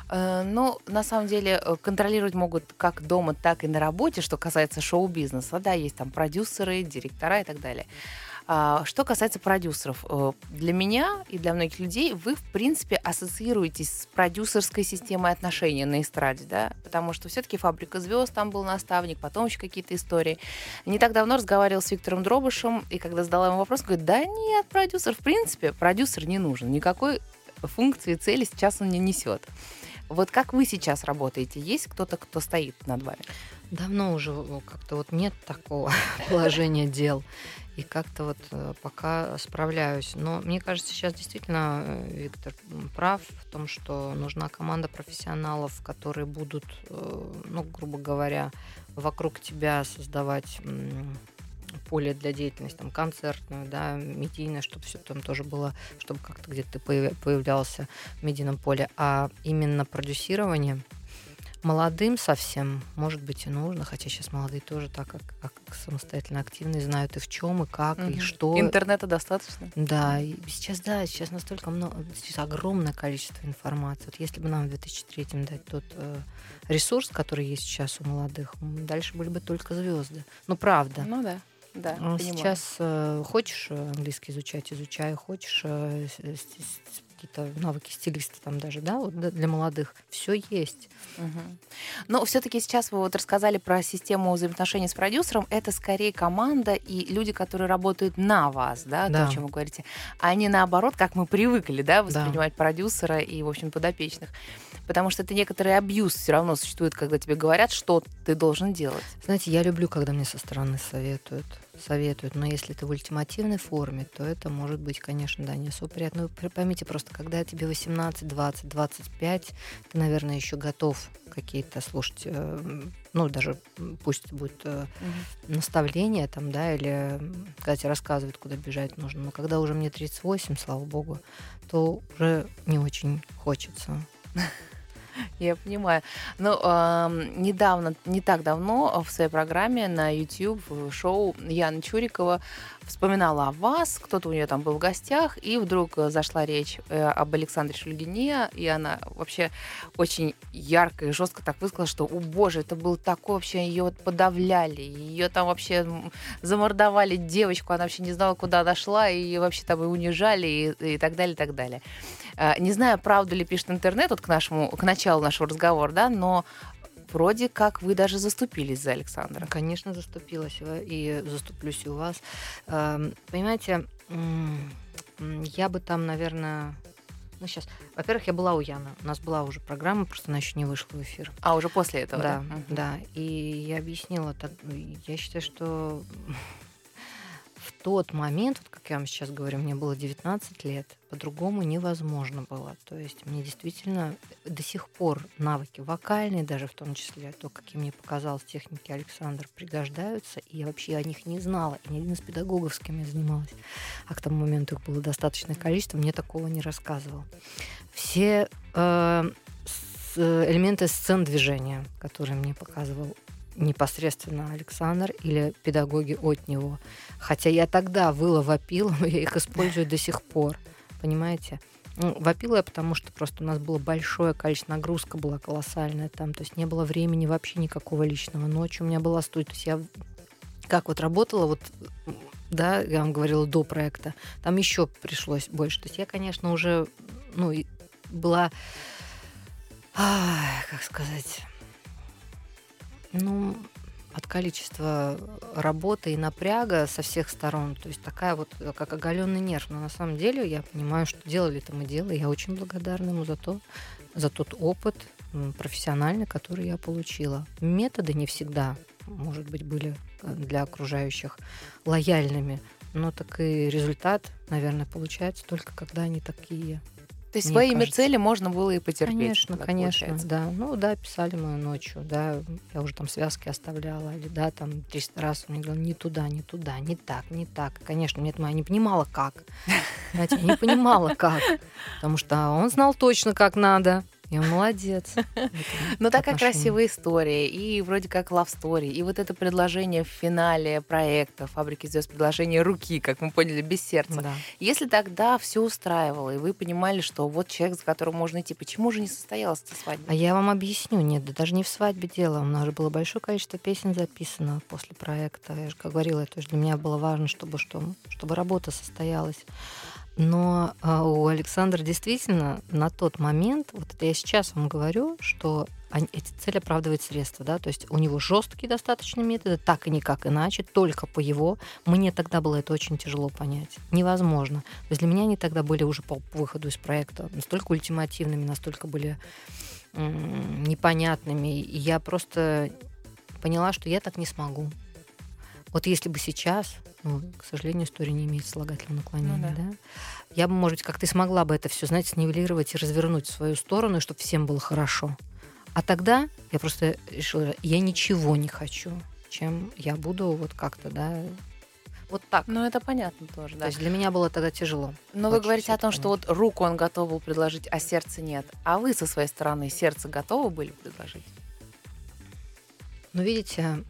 Э, Ну, на самом деле, э, контролировать могут как дома, так и на работе, что касается шоу-бизнеса. Да, есть там продюсеры, директора и так далее. А, Что касается продюсеров, э, для меня и для многих людей вы, в принципе, ассоциируетесь с продюсерской системой отношений на эстраде, да? Потому что все-таки «Фабрика звезд», там был наставник, потом еще какие-то истории. Не так давно разговаривал с Виктором Дробышем, и когда задала ему вопрос, говорит, да нет, продюсер, в принципе, продюсер не нужен, никакой функции, цели сейчас он не несет. Вот как вы сейчас работаете? Есть кто-то, кто стоит над вами? Давно уже как-то вот нет такого положения дел. И как-то вот э, пока справляюсь. Но мне кажется, сейчас действительно э, Виктор прав в том, что нужна команда профессионалов, которые будут, э, ну, грубо говоря, вокруг тебя создавать поле для деятельности, там, концертную, да, медийное, чтобы все там тоже было, чтобы как-то где-то ты появ- появлялся в медийном поле. А именно продюсирование молодым совсем, может быть, и нужно, хотя сейчас молодые тоже так как, как самостоятельно активные, знают и в чем, и как, и Мгм. что. Интернета достаточно? Да, и сейчас, да, сейчас настолько много, сейчас огромное количество информации. Вот если бы нам в 2003 дать тот э, ресурс, который есть сейчас у молодых, дальше были бы только звезды. Ну, правда. Ну да, да, А. Сейчас э, хочешь э, английский изучать, изучай, хочешь э, какие-то навыки стилиста там даже, да, вот для молодых, все есть. Мгм. Но все-таки сейчас вы вот рассказали про систему взаимоотношений с продюсером. Это скорее команда и люди, которые работают на вас, да, то, Да. о чем вы говорите, а не наоборот, как мы привыкли, да, Да. воспринимать продюсера и, в общем, подопечных. Потому что это некоторый абьюз все равно существует, когда тебе говорят, что ты должен делать. Знаете, я люблю, когда мне со стороны советуют, советуют, но если это в ультимативной форме, то это может быть, конечно, да, не особо приятно. Вы пр- поймите просто, когда тебе 18, 20, 25, ты, наверное, еще готов какие-то слушать, э, ну, даже пусть будет э, наставления там, да, или тебе рассказывают, куда бежать нужно. Но когда уже мне 38, слава богу, то уже не очень хочется. Я понимаю. Ну, ам, недавно, не так давно в своей программе на YouTube шоу Яна Чурикова вспоминала о вас, кто-то у нее там был в гостях, и вдруг э, зашла речь э, об Александре Шульгине, и она вообще очень ярко и жестко так высказала, что, о боже, это был такой вообще, ее подавляли, ее там вообще замордовали девочку, она вообще не знала, куда дошла, и вообще там и унижали, и, и так далее, и так далее. А, Не знаю, правду ли пишет интернет вот к нашему, к началу нашего разговора, да, но вроде как вы даже заступились за Александра. Конечно, заступилась и во- и заступлюсь и у вас. Эм, Понимаете, я бы там, наверное, ну сейчас, во-первых, я была у Яны, у нас была уже программа, просто она еще не вышла в эфир. А уже после этого, да? Да, да. И я объяснила, так, я считаю, что тот момент, вот как я вам сейчас говорю, мне было 19 лет, по-другому невозможно было. То есть мне действительно до сих пор навыки вокальные даже в том числе, то, какие мне показалось техники Александр, пригождаются, и я вообще о них не знала. И ни один из педагогов, с кем я занималась, а к тому моменту их было достаточное количество, мне такого не рассказывал. Все э, с- элементы сцен движения, которые мне показывал непосредственно Александр или педагоги от него. Хотя я тогда выла вопила, я их использую до сих пор. Понимаете? Ну, вопила я, потому что просто у нас было большое количество, нагрузка была колоссальная там, то есть не было времени вообще никакого личного. Ночью у меня была студия, то есть я как вот работала, вот, да, я вам говорила, до проекта, там еще пришлось больше. То есть я, конечно, уже, ну, была, ай, как сказать, ну, от количества работы и напряга со всех сторон. То есть такая вот, как оголенный нерв. Но на самом деле я понимаю, что делали это мы делали. Я очень благодарна ему за то, за тот опыт профессиональный, который я получила. Методы не всегда, может быть, были э, для окружающих лояльными. Но так и результат, наверное, получается только когда они такие. То есть Мне своими кажется. цели можно было и потерпеть. Конечно, конечно, получается. да. Ну да, писали мы ночью, да, я уже там связки оставляла, или да, там 300 раз он мне говорил, не туда, не туда, не так, не так. Конечно, нет, я не понимала, как. Знаете, я не понимала, как. Потому что он знал точно, как надо. Я молодец. Ну, такая красивая история, и вроде как love story, и вот это предложение в финале проекта «Фабрики звезд», предложение руки, как мы поняли, без сердца. Да. Если тогда все устраивало, и вы понимали, что вот человек, за которым можно идти, почему же не состоялась эта свадьба? А я вам объясню, нет, да даже не в свадьбе дело. У нас же было большое количество песен записано после проекта. Я же как говорила, то есть для меня было важно, чтобы, что, чтобы работа состоялась. Но а, у Александра действительно на тот момент, вот это я сейчас вам говорю, что они, эти цели оправдывают средства, да, то есть у него жесткие достаточно методы, так и никак иначе, только по его. Мне тогда было это очень тяжело понять, невозможно. То есть для меня они тогда были уже по выходу из проекта настолько ультимативными, настолько были м, непонятными, и я просто поняла, что я так не смогу. Вот если бы сейчас, ну, к сожалению, история не имеет слагательного наклонения, Ну да. да. я бы, может быть, как ты смогла бы это все, знаете, снивелировать и развернуть в свою сторону, чтобы всем было хорошо. А тогда я просто решила, я ничего не хочу, чем я буду вот как-то, да, вот так. Ну, это понятно тоже, То да. есть для меня было тогда тяжело. Но вы очень говорите всё о том, это что вот руку он готов был предложить, а сердца нет. А вы со своей стороны сердце готовы были предложить? Но видите,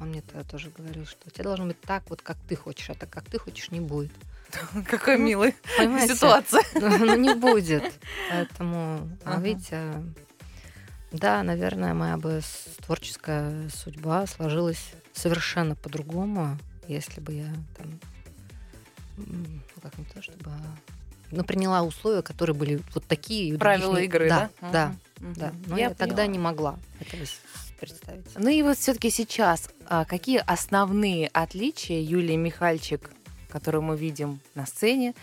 он мне тогда тоже говорил, что у тебя должно быть так, вот как ты хочешь, а так, как ты хочешь, не будет. Какой Ну, милый Понимаете? ситуация. Ну, ну, не будет. Поэтому, а Ага. видите, да, наверное, моя бы творческая судьба сложилась совершенно по-другому, если бы я там, ну как не то, чтобы, ну, приняла условия, которые были вот такие. других Правила не- игры, да? Да, да, Мгм. да. Но я, тогда поняла. не могла этого представить. Ну и вот все-таки сейчас, а, какие основные отличия Юлии Михальчик, которую мы видим на сцене,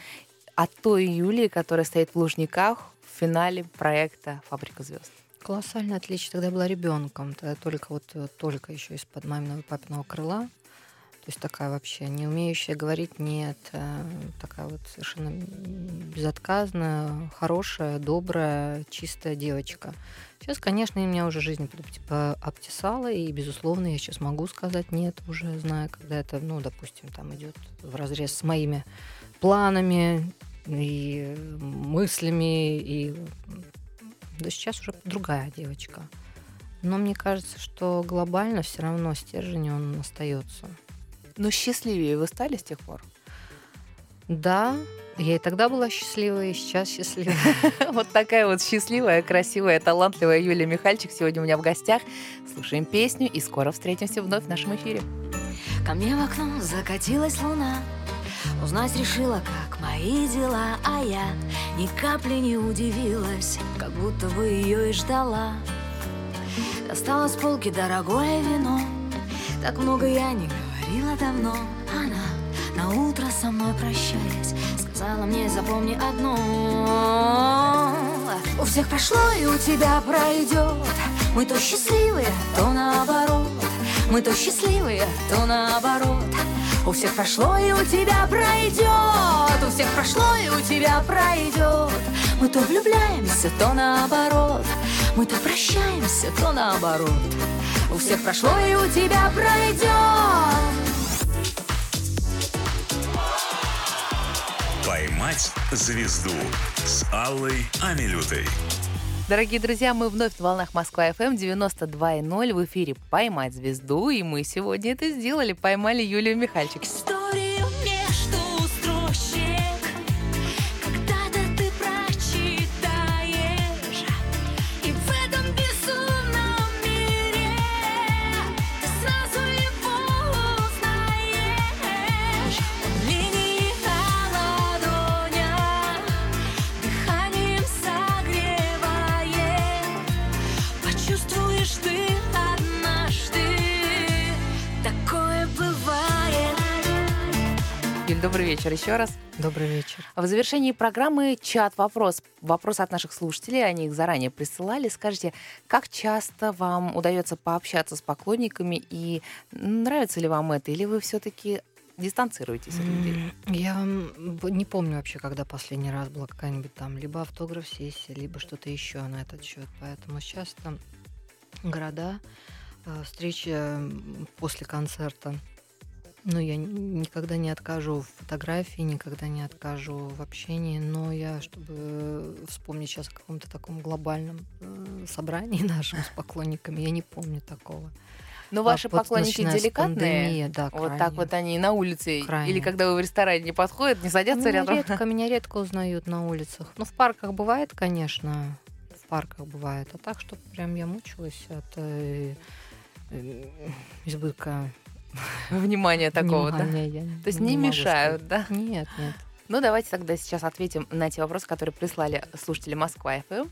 от той Юлии, которая стоит в Лужниках в финале проекта «Фабрика звезд»? Колоссальное отличие. Тогда я была ребенком, тогда только вот э, только еще из-под маминого и папиного крыла. То есть такая вообще не умеющая говорить нет, э, такая вот совершенно безотказная, хорошая, добрая, чистая девочка. Сейчас, конечно, меня уже жизнь типа, обтесала, и, безусловно, я сейчас могу сказать нет, уже зная, когда это, ну, допустим, там идет в разрез с моими планами и мыслями, и да сейчас уже другая девочка. Но мне кажется, что глобально все равно стержень он остается. Но счастливее вы стали с тех пор? Да, я и тогда была счастливая, и сейчас счастливая. Вот такая вот счастливая, красивая, талантливая Юлия Михальчик сегодня у меня в гостях. Слушаем песню и скоро встретимся вновь в нашем эфире. Ко мне в окно закатилась луна Узнать решила, как мои дела А я ни капли не удивилась Как будто бы ее и ждала Достала с полки дорогое вино Так много я не говорила давно. Она на утро со мной прощаясь Сказала мне, запомни одно. У всех прошло и у тебя пройдет. Мы то счастливые, то наоборот. Мы то счастливые, то наоборот. У всех прошло и у тебя пройдет. У всех прошло и у тебя пройдет. Мы то влюбляемся, то наоборот. Мы то прощаемся, то наоборот У всех прошло и у тебя пройдет «Поймать звезду» с Аллой Амилютой. Дорогие друзья, мы вновь на волнах Москва FM 92.0 в эфире «Поймать звезду», и мы сегодня это сделали, поймали Юлию Михальчик. Историю добрый вечер еще раз. Добрый вечер. В завершении программы чат-вопрос. Вопрос от наших слушателей, они их заранее присылали. Скажите, как часто вам удается пообщаться с поклонниками и нравится ли вам это, или вы все-таки дистанцируетесь от людей? Я не помню вообще, когда последний раз была какая-нибудь там либо автограф-сессия, либо что-то еще на этот счет. Поэтому сейчас там города, э, встречи м, после концерта Ну, я никогда не откажу в фотографии, никогда не откажу в общении, но я, чтобы вспомнить сейчас о каком-то таком глобальном э, собрании нашем с поклонниками, я не помню такого. Но А ваши вот поклонники деликатные? пандемии, да, Вот так крайне. вот они на улице Крайне. или когда вы в ресторане не подходят, не садятся меня рядом? редко, меня редко узнают на улицах. Ну, в парках бывает, конечно, в парках бывает. А так, что прям я мучилась от э, э, избытка Внимание такого, да? внимания. Я То есть не могу мешают, да? сказать. Нет, нет. Ну, давайте тогда сейчас ответим на те вопросы, которые прислали слушатели Москва ФМ.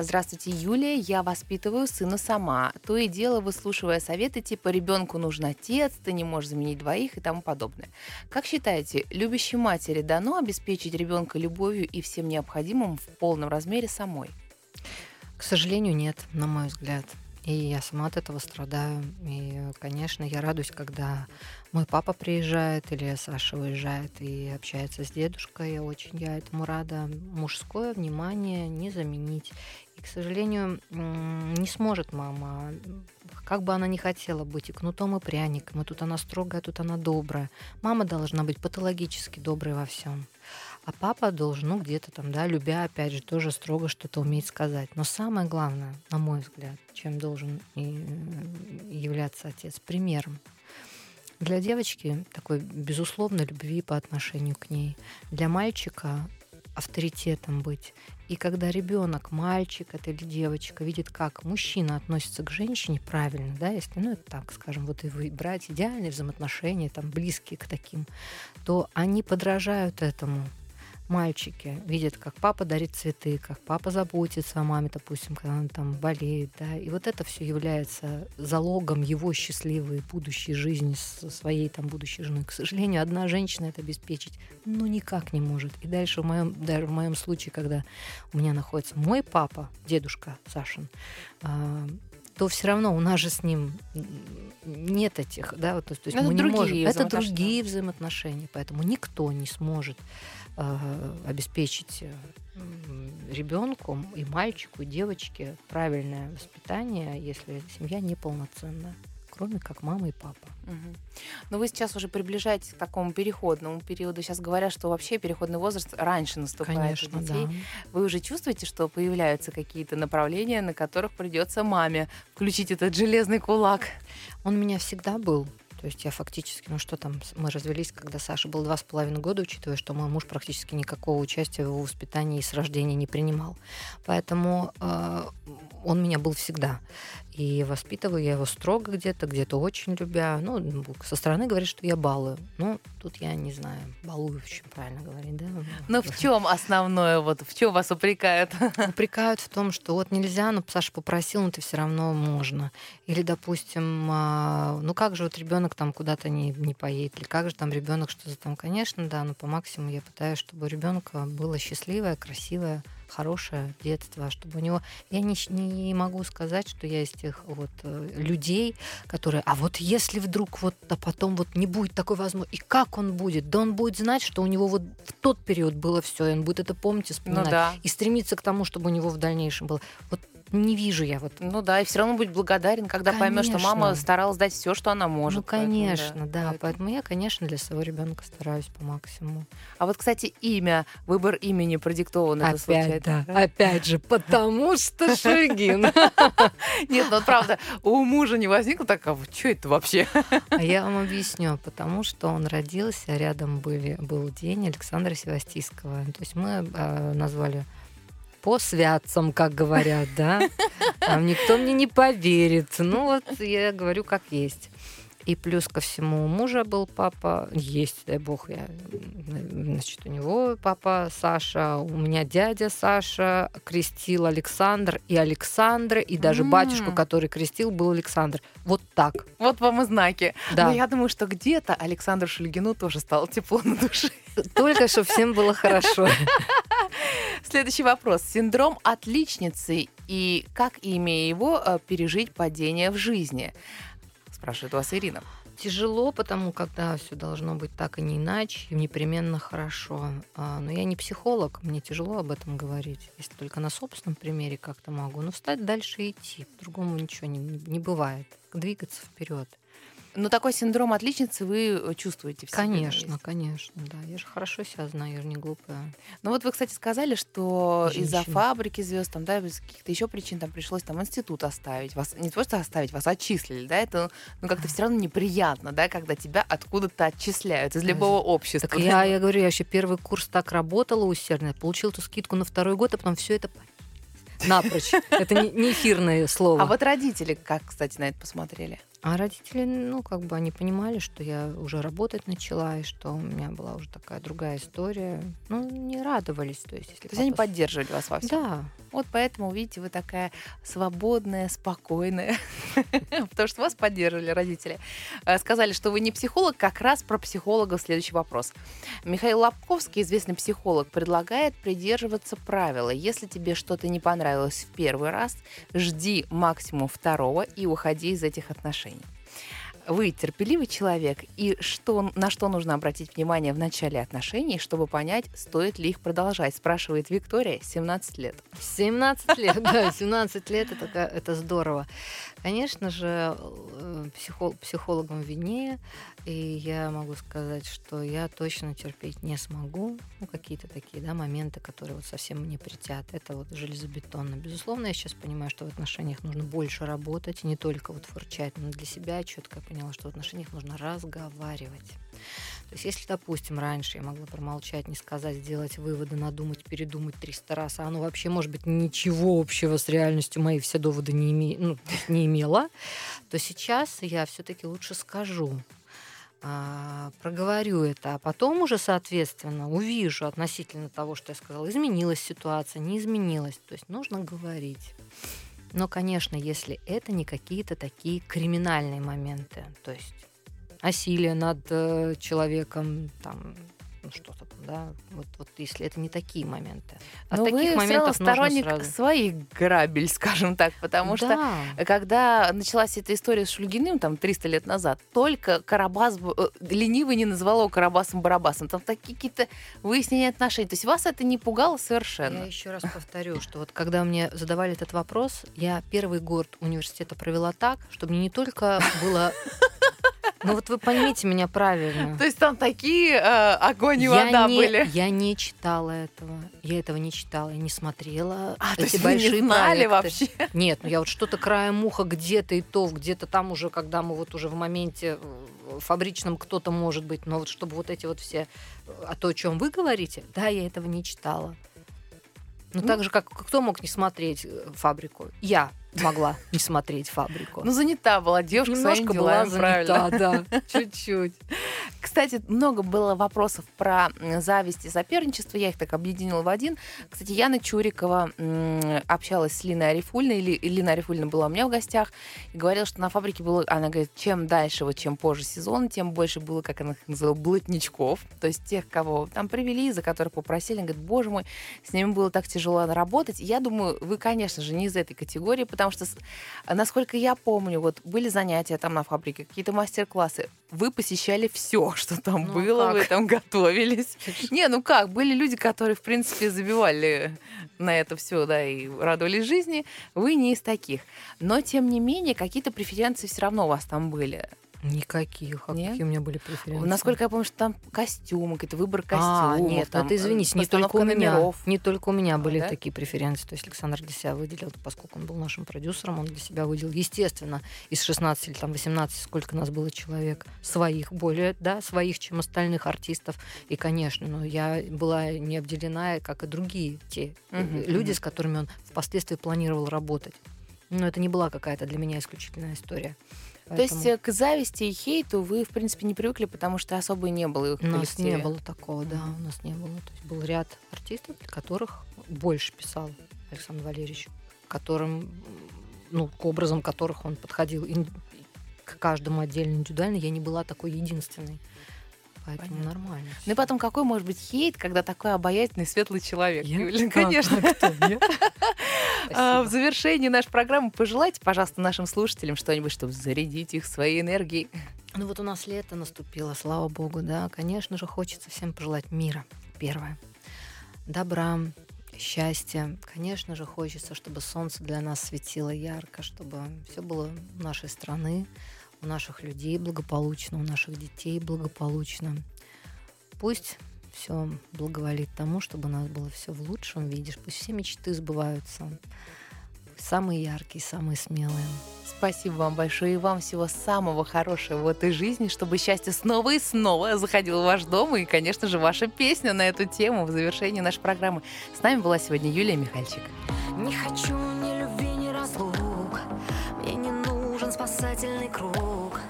Здравствуйте, Юлия. Я воспитываю сына сама. То и дело, выслушивая советы типа «ребенку нужен отец», «ты не можешь заменить двоих» и тому подобное. Как считаете, любящей матери дано обеспечить ребенка любовью и всем необходимым в полном размере самой? К сожалению, нет, на мой взгляд. И я сама от этого страдаю. И, конечно, я радуюсь, когда мой папа приезжает или Саша уезжает и общается с дедушкой. Я очень я этому рада. Мужское внимание не заменить. И, к сожалению, не сможет мама, как бы она ни хотела быть и кнутом, и пряником, и тут она строгая, тут она добрая. Мама должна быть патологически доброй во всем. А папа должен, ну, где-то там, да, любя, опять же, тоже строго что-то уметь сказать. Но самое главное, на мой взгляд, чем должен э, являться отец, примером. Для девочки такой безусловной любви по отношению к ней. Для мальчика авторитетом быть. И когда ребенок, мальчик это или девочка, видит, как мужчина относится к женщине правильно, да, если, ну, это так, скажем, вот и вы брать идеальные взаимоотношения, там, близкие к таким, то они подражают этому мальчики видят, как папа дарит цветы, как папа заботится о маме, допустим, когда она там болеет, да, и вот это все является залогом его счастливой будущей жизни со своей там будущей женой. К сожалению, одна женщина это обеспечить, ну, никак не может. И дальше в моем, даже в моем случае, когда у меня находится мой папа, дедушка Сашин, а, то все равно у нас же с ним нет этих, да, вот, то, есть Это мы не можем. Это другие взаимоотношения, поэтому никто не сможет э, обеспечить ребенку и мальчику, и девочке правильное воспитание, если семья неполноценная, кроме как мама и папа. Но вы сейчас уже приближаетесь к такому переходному периоду. Сейчас говорят, что вообще переходный возраст раньше наступает Конечно, у детей. да. Вы уже чувствуете, что появляются какие-то направления, на которых придется маме включить этот железный кулак? Он у меня всегда был. То есть я фактически, ну что там, мы развелись, когда Саша был два с половиной года, учитывая, что мой муж практически никакого участия в его воспитании и с рождения не принимал. Поэтому э, он меня был всегда. И воспитываю я его строго где-то, где-то очень любя. Ну, со стороны говорит, что я балую. Ну, тут я не знаю, балую, в чем правильно говорить, да? Но в чем основное, вот в чем вас упрекают? упрекают в том, что вот нельзя, но Саша попросил, но ты все равно можно. Или, допустим, а, ну как же вот ребенок там куда-то не, не поедет, или как же там ребенок что-то там, конечно, да, но по максимуму я пытаюсь, чтобы у ребенка было счастливое, красивое, хорошее детство, чтобы у него... Я не, не могу сказать, что я из тех вот э, людей, которые... А вот если вдруг вот, а потом вот не будет такой возможности, и как он будет? Да он будет знать, что у него вот в тот период было все, и он будет это помнить и Ну вспоминать да. и стремиться к тому, чтобы у него в дальнейшем было. Вот не вижу я вот. Ну да, и все равно будет благодарен, когда поймет, что Конечно. мама старалась дать все, что она может. ну, Поэтому конечно, да. Поэтому- Поэтому я, конечно, для своего ребенка стараюсь по максимуму. А вот, кстати, имя, выбор имени продиктован это случается. Опять же, потому что Шульгин. Нет, ну правда, у мужа не возникло такого, что это вообще? А я вам объясню, потому что он родился, рядом были, был день Александра Севастийского. То есть мы э, назвали по святцам, как говорят, да. Там никто мне не поверит. Ну вот я говорю, как есть. И плюс ко всему у мужа был папа, есть, дай бог, я, значит, у него папа Саша, у меня дядя Саша крестил Александр и Александра, и даже М. батюшка, который крестил, был Александр. Вот так, Вот вам и знаки. да. Но я думаю, что где-то Александру Шульгину тоже стало тепло на душе. Только чтобы всем было хорошо. Следующий вопрос. Синдром отличницы и как, имея его, э, пережить падение в жизни? Спрашивает вас Ирина. Тяжело, потому когда все должно быть так и не иначе, непременно хорошо. А, Но я не психолог, мне тяжело об этом говорить. Если только на собственном примере как-то могу. Но встать дальше и идти. По-другому ничего не, не бывает. Двигаться вперед. Но такой синдром отличницы вы э, чувствуете в себе, Конечно, конечно, да. Я же хорошо себя знаю, я же не глупая. Ну вот вы, кстати, сказали, что из-за фабрики звезд, там, да, без каких-то еще причин там пришлось там институт оставить. Вас не то, что оставить, вас отчислили, да, это ну как-то все равно неприятно, да, когда тебя откуда-то отчисляют из любого общества. Так я, я говорю, я еще первый курс так работала усердно, получила эту скидку на второй год, а потом все это напрочь. Это не эфирное слово. А вот родители как, кстати, на это посмотрели? А родители, ну, как бы они понимали, что я уже работать начала, и что у меня была уже такая другая история. Ну, не радовались. То есть, если То есть они поддерживали вас во всем? Да, Вот поэтому, видите, вы такая свободная, спокойная, потому что вас поддерживали родители. Э, Сказали, что вы не психолог, как раз про психолога следующий вопрос. Михаил Лобковский, известный психолог, предлагает придерживаться правила. Если тебе что-то не понравилось в первый раз, жди максимум второго и уходи из этих отношений. Вы терпеливый человек, и что, на что нужно обратить внимание в начале отношений, чтобы понять, стоит ли их продолжать, спрашивает Виктория, 17 лет. 17 лет, да, 17 лет это, это здорово. Конечно же, э, психо- психологам виднее, и я могу сказать, что я точно терпеть не смогу. Ну, какие-то такие, да, моменты, которые вот совсем мне притят. Это вот железобетонно. Безусловно, я сейчас понимаю, что в отношениях нужно больше работать, не только вот фурчать, но для себя четко поняла, что в отношениях нужно разговаривать. То есть, если, допустим, раньше я могла промолчать, не сказать, сделать выводы, надумать, передумать 300 раз, а оно вообще, может быть, ничего общего с реальностью мои все доводы не, име... ну, не имела, то сейчас я все-таки лучше скажу, а, проговорю это, а потом уже, соответственно, увижу относительно того, что я сказала, изменилась ситуация, не изменилась. То есть нужно говорить. Но, конечно, если это не какие-то такие криминальные моменты, то есть насилие над э, человеком, там, ну что-то там, да, вот, вот если это не такие моменты. От Но таких вы все моментов нужно сторонник сразу. своих грабель, скажем так, потому что Да. когда началась эта история с Шульгиным, там, 300 лет назад, только Карабас, э, ленивый не назвал его Карабасом-Барабасом. Там такие какие-то выяснения отношений. То есть вас это не пугало Я совершенно? еще раз повторю, что вот когда мне задавали этот вопрос, я первый год университета провела так, чтобы мне не только было... Ну вот вы поймите меня правильно. То есть там такие э, огонь и я вода не, были? Я не читала этого. Я этого не читала, я не смотрела А, то эти есть вы не большие знали проекты. вообще? Нет, ну я вот что-то краем уха где-то и то, где-то там уже, когда мы вот уже в моменте э, фабричном кто-то может быть, но вот чтобы вот эти вот все, а то, о чем вы говорите, да, я этого не читала. Ну, Ну. так же, как кто мог не смотреть э, фабрику? Я могла не смотреть фабрику. Ну, занята была девушка Немножко своими была делами, правильно. занята, да, чуть-чуть. Кстати, много было вопросов про зависть и соперничество. Я их так объединила в один. Кстати, Яна Чурикова общалась с Линой Арифульной. Ли- Лина Арифульна была у меня в гостях и говорила, что на фабрике было... Она говорит, чем дальше, вот чем позже сезон, тем больше было, как она их называла, блатничков. То есть тех, кого там привели, за которых попросили. Она говорит, боже мой, с ними было так тяжело работать. Я думаю, вы, конечно же, не из этой категории, потому что, насколько я помню, вот были занятия там на фабрике, какие-то мастер-классы. Вы посещали все, что там Ну, было, вы как? там готовились. Не, ну как, были люди, которые, в принципе, забивали на это все, да, и радовались жизни. Вы не из таких. Но, тем не менее, какие-то преференции все равно у вас там были. Никаких. А Нет? какие у меня были преференции? Насколько я помню, что там костюмы, какой-то выбор А, костюмов. нет, там, это извините, не только у меня. номеров. Не только у меня были да? такие преференции. То есть Александр для себя выделил, поскольку он был нашим продюсером, он для себя выделил, естественно, из 16 или там 18, сколько нас было человек, своих, более, да, своих, чем остальных артистов. И, конечно, ну, я была не обделена, как и другие те Мгм, люди, мгм. с которыми он впоследствии планировал работать. Но это не была какая-то для меня исключительная история. То есть Поэтому э, к зависти и хейту вы, в принципе, не привыкли, потому что особо и не было их У нас коллективе. не было такого, да, у нас не было. То есть был ряд артистов, для которых больше писал Александр Валерьевич, которым, ну, к образам которых он подходил к каждому отдельно индивидуально. Я не была такой единственной. Поэтому Понятно. нормально. Ну и потом, какой может быть хейт, когда такой обаятельный, светлый человек? Я? Юлия, А, конечно. а кто? Я? А, В завершении нашей программы пожелайте, пожалуйста, нашим слушателям что-нибудь, чтобы зарядить их своей энергией. Ну вот у нас лето наступило, слава богу, да. Конечно же, хочется всем пожелать мира. Первое. Добра, счастья. Конечно же, хочется, чтобы солнце для нас светило ярко, чтобы все было нашей страны у наших людей благополучно, у наших детей благополучно. Пусть все благоволит тому, чтобы у нас было все в лучшем виде, пусть все мечты сбываются. Самые яркие, самые смелые. Спасибо вам большое и вам всего самого хорошего в этой жизни, чтобы счастье снова и снова заходило в ваш дом. И, конечно же, ваша песня на эту тему в завершении нашей программы. С нами была сегодня Юлия Михальчик. Не хочу спасательный круг.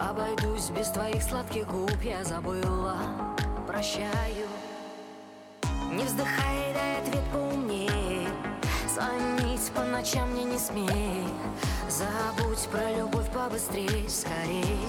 Обойдусь без твоих сладких губ Я забыла, прощаю. Не вздыхай, дай ответ поумней Звонить по ночам мне не смей. Забудь про любовь побыстрей, скорей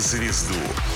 звезду»